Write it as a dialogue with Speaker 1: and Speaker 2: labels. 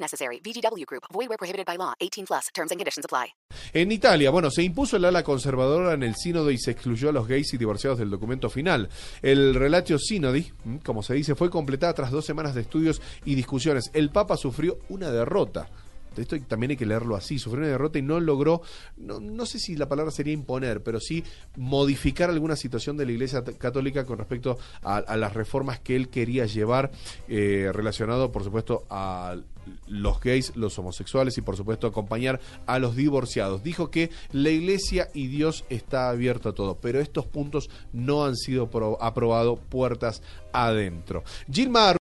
Speaker 1: Necessary. VGW Group. Void where prohibited by law. 18 plus. Terms and conditions apply.
Speaker 2: En Italia, bueno, se impuso el ala conservadora en el sínodo y se excluyó a los gays y divorciados del documento final. El relatio sínodi, mm, como se dice, fue completada tras dos semanas de estudios y discusiones. El Papa sufrió una derrota. Esto también hay que leerlo así, sufrió una derrota y no logró, no, no sé si la palabra sería imponer, pero sí modificar alguna situación de la Iglesia Católica con respecto a, las reformas que él quería llevar, eh, relacionado, por supuesto, a los gays, los homosexuales y por supuesto acompañar a los divorciados. Dijo que la iglesia y Dios está abierto a todo, pero estos puntos no han sido pro- aprobados puertas adentro. Gilmar